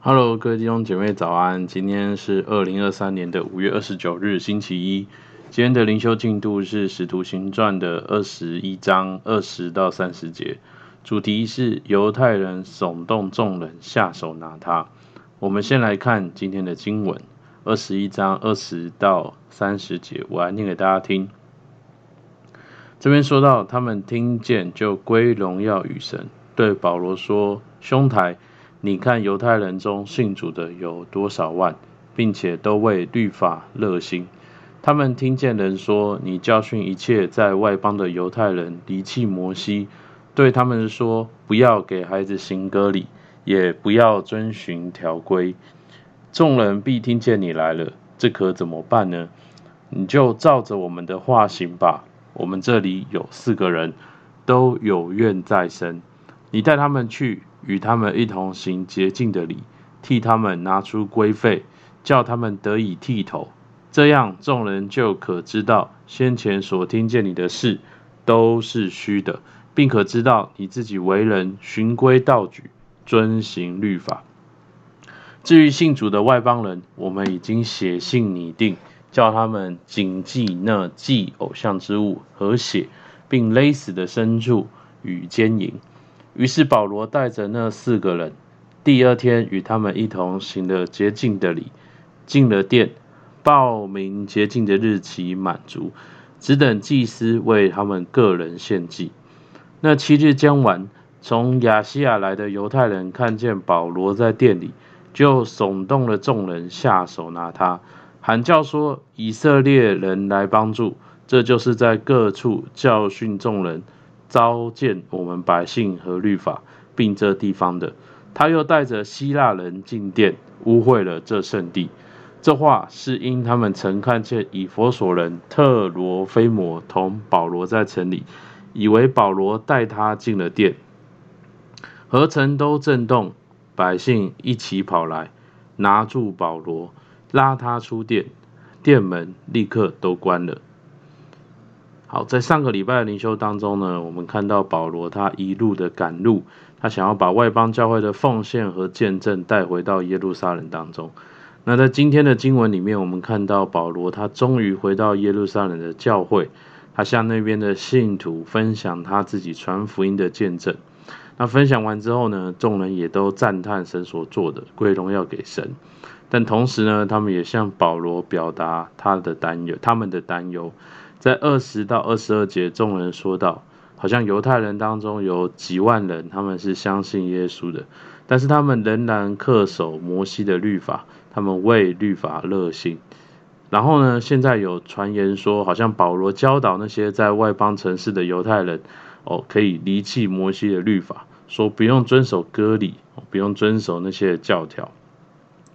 Hello，各位弟兄姐妹早安！今天是二零二三年的五月二十九日，星期一。今天的灵修进度是《使徒行传》的二十一章二十到三十节，主题是犹太人耸动众人下手拿他。我们先来看今天的经文，二十一章二十到三十节，我来念给大家听。这边说到，他们听见就归荣耀与神，对保罗说：“兄台，你看犹太人中信主的有多少万，并且都为律法热心。他们听见人说，你教训一切在外邦的犹太人离弃摩西，对他们说，不要给孩子行割礼，也不要遵循条规。众人必听见你来了，这可怎么办呢？你就照着我们的话行吧。”我们这里有四个人，都有怨在身。你带他们去，与他们一同行洁净的礼，替他们拿出规费，叫他们得以剃头。这样众人就可知道先前所听见你的事都是虚的，并可知道你自己为人循规蹈矩，遵行律法。至于信主的外邦人，我们已经写信拟定。叫他们谨记那祭偶像之物和血，并勒死的牲畜与奸淫。于是保罗带着那四个人，第二天与他们一同行了洁净的礼，进了殿，报名洁净的日期满足，只等祭司为他们个人献祭。那七日将完，从亚细亚来的犹太人看见保罗在殿里，就耸动了众人，下手拿他。喊叫说：“以色列人来帮助！”这就是在各处教训众人、召见我们百姓和律法，并这地方的。他又带着希腊人进殿，污秽了这圣地。这话是因他们曾看见以弗所人特罗菲摩同保罗在城里，以为保罗带他进了殿，何城都震动，百姓一起跑来，拿住保罗。拉他出殿，殿门立刻都关了。好，在上个礼拜的灵修当中呢，我们看到保罗他一路的赶路，他想要把外邦教会的奉献和见证带回到耶路撒冷当中。那在今天的经文里面，我们看到保罗他终于回到耶路撒冷的教会，他向那边的信徒分享他自己传福音的见证。那分享完之后呢，众人也都赞叹神所做的，归荣耀给神。但同时呢，他们也向保罗表达他的担忧，他们的担忧。在二十到二十二节，众人说道：好像犹太人当中有几万人，他们是相信耶稣的，但是他们仍然恪守摩西的律法，他们为律法热心。然后呢，现在有传言说，好像保罗教导那些在外邦城市的犹太人，哦，可以离弃摩西的律法，说不用遵守割礼，不用遵守那些教条。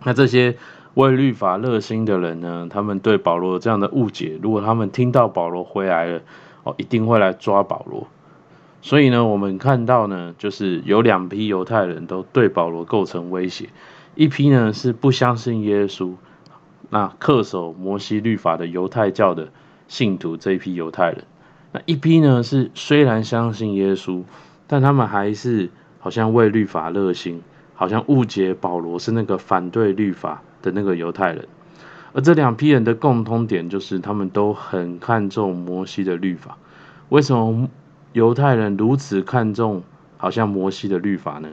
那这些为律法热心的人呢，他们对保罗这样的误解，如果他们听到保罗回来了，哦，一定会来抓保罗。所以呢，我们看到呢，就是有两批犹太人都对保罗构成威胁，一批呢是不相信耶稣，那恪守摩西律法的犹太教的信徒这一批犹太人，那一批呢是虽然相信耶稣，但他们还是好像为律法热心。好像误解保罗是那个反对律法的那个犹太人，而这两批人的共通点就是他们都很看重摩西的律法。为什么犹太人如此看重好像摩西的律法呢？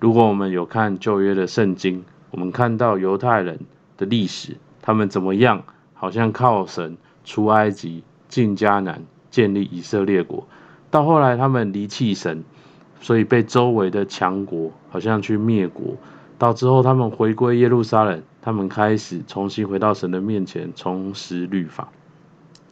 如果我们有看旧约的圣经，我们看到犹太人的历史，他们怎么样？好像靠神出埃及、进迦南、建立以色列国，到后来他们离弃神。所以被周围的强国好像去灭国，到之后他们回归耶路撒冷，他们开始重新回到神的面前，重拾律法，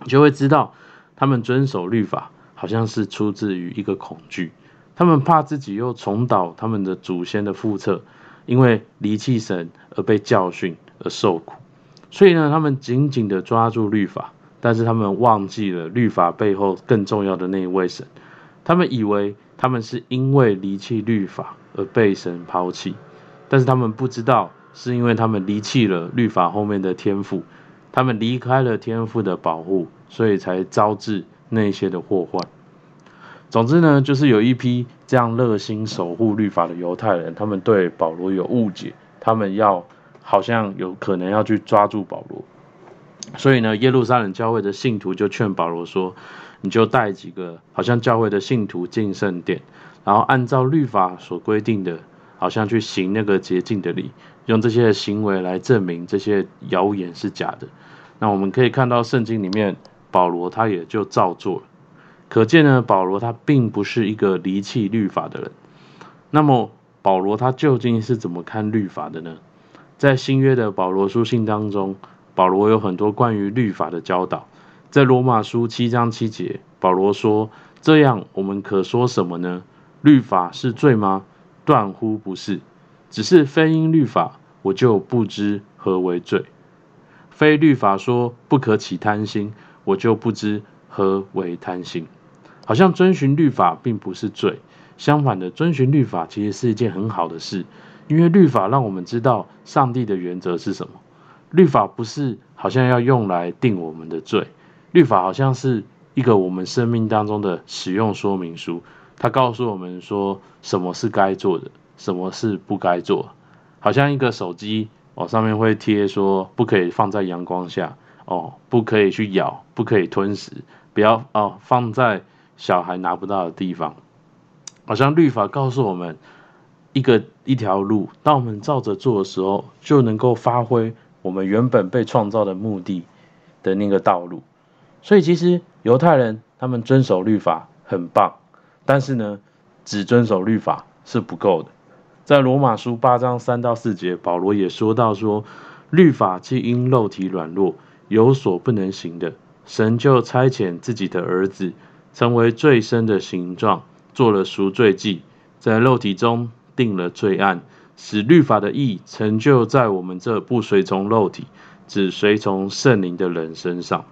你就会知道他们遵守律法好像是出自于一个恐惧，他们怕自己又重蹈他们的祖先的覆辙，因为离弃神而被教训而受苦，所以呢，他们紧紧的抓住律法，但是他们忘记了律法背后更重要的那一位神，他们以为。他们是因为离弃律法而被神抛弃，但是他们不知道，是因为他们离弃了律法后面的天赋，他们离开了天赋的保护，所以才招致那些的祸患。总之呢，就是有一批这样热心守护律法的犹太人，他们对保罗有误解，他们要好像有可能要去抓住保罗。所以呢，耶路撒冷教会的信徒就劝保罗说：“你就带几个好像教会的信徒进圣殿，然后按照律法所规定的，好像去行那个洁净的礼，用这些行为来证明这些谣言是假的。”那我们可以看到圣经里面，保罗他也就照做了。可见呢，保罗他并不是一个离弃律法的人。那么，保罗他究竟是怎么看律法的呢？在新约的保罗书信当中。保罗有很多关于律法的教导，在罗马书七章七节，保罗说：“这样我们可说什么呢？律法是罪吗？断乎不是。只是非因律法，我就不知何为罪；非律法说不可起贪心，我就不知何为贪心。好像遵循律法并不是罪，相反的，遵循律法其实是一件很好的事，因为律法让我们知道上帝的原则是什么。”律法不是好像要用来定我们的罪，律法好像是一个我们生命当中的使用说明书，他告诉我们说什么是该做的，什么是不该做。好像一个手机哦，上面会贴说不可以放在阳光下哦，不可以去咬，不可以吞食，不要哦放在小孩拿不到的地方。好像律法告诉我们一个一条路，当我们照着做的时候，就能够发挥。我们原本被创造的目的的那个道路，所以其实犹太人他们遵守律法很棒，但是呢，只遵守律法是不够的。在罗马书八章三到四节，保罗也说到说，律法既因肉体软弱有所不能行的，神就差遣自己的儿子，成为最深的形状，做了赎罪祭，在肉体中定了罪案。使律法的义成就在我们这不随从肉体、只随从圣灵的人身上。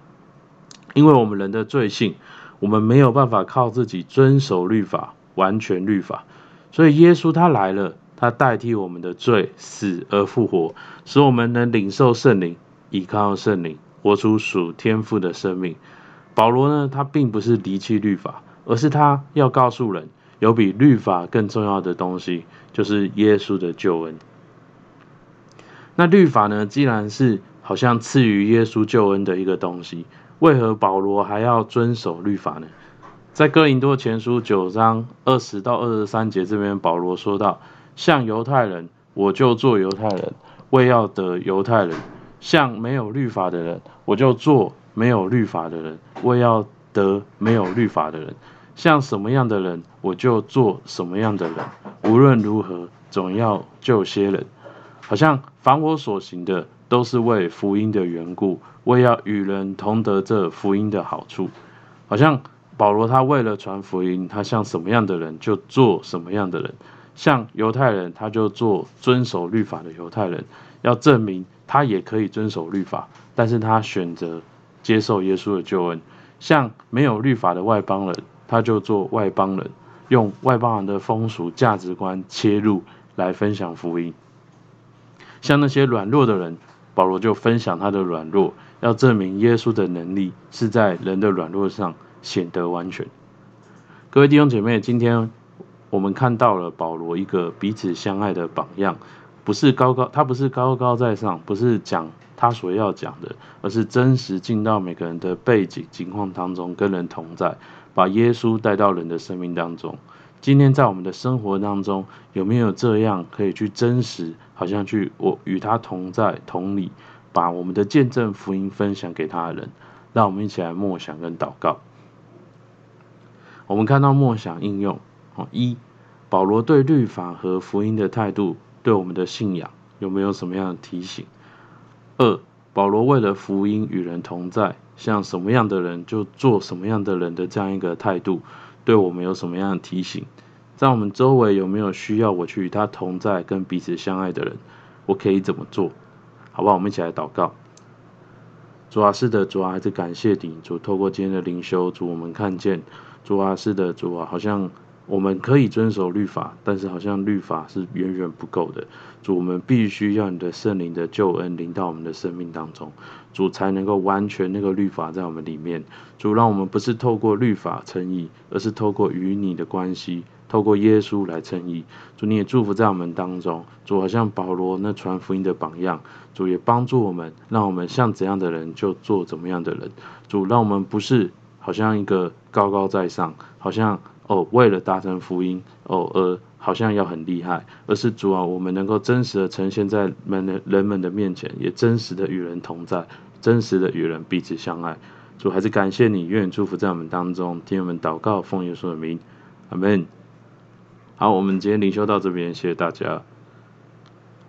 因为我们人的罪性，我们没有办法靠自己遵守律法、完全律法，所以耶稣他来了，他代替我们的罪死而复活，使我们能领受圣灵，依靠圣灵，活出属天父的生命。保罗呢，他并不是离弃律法，而是他要告诉人。有比律法更重要的东西，就是耶稣的救恩。那律法呢？既然是好像赐予耶稣救恩的一个东西，为何保罗还要遵守律法呢？在哥林多前书九章二十到二十三节这边，保罗说到：像犹太人，我就做犹太人，为要得犹太人；像没有律法的人，我就做没有律法的人，为要得没有律法的人。像什么样的人，我就做什么样的人。无论如何，总要救些人。好像凡我所行的，都是为福音的缘故，为要与人同得这福音的好处。好像保罗他为了传福音，他像什么样的人就做什么样的人。像犹太人，他就做遵守律法的犹太人，要证明他也可以遵守律法，但是他选择接受耶稣的救恩。像没有律法的外邦人。他就做外邦人，用外邦人的风俗价值观切入来分享福音。像那些软弱的人，保罗就分享他的软弱，要证明耶稣的能力是在人的软弱上显得完全。各位弟兄姐妹，今天我们看到了保罗一个彼此相爱的榜样，不是高高，他不是高高在上，不是讲他所要讲的，而是真实进到每个人的背景情况当中，跟人同在。把耶稣带到人的生命当中。今天在我们的生活当中，有没有这样可以去真实，好像去我与他同在同理，把我们的见证福音分享给他的人？让我们一起来默想跟祷告。我们看到默想应用，哦一，保罗对律法和福音的态度，对我们的信仰有没有什么样的提醒？二，保罗为了福音与人同在。像什么样的人就做什么样的人的这样一个态度，对我们有什么样的提醒？在我们周围有没有需要我去与他同在、跟彼此相爱的人？我可以怎么做？好不好？我们一起来祷告。主啊，是的，主啊，还是感谢顶，主透过今天的灵修，主我们看见，主啊，是的，主啊，好像。我们可以遵守律法，但是好像律法是远远不够的。主，我们必须要你的圣灵的救恩临到我们的生命当中，主才能够完全那个律法在我们里面。主，让我们不是透过律法称义，而是透过与你的关系，透过耶稣来称义。主，你也祝福在我们当中。主，好像保罗那传福音的榜样。主也帮助我们，让我们像怎样的人就做怎么样的人。主，让我们不是好像一个高高在上，好像哦为了达成福音哦而好像要很厉害，而是主啊，我们能够真实的呈现在们的人们的面前，也真实的与人同在，真实的与人彼此相爱。主，还是感谢你，愿祝福在我们当中，听我们祷告，奉耶稣的名，阿门。好，我们今天灵修到这边，谢谢大家。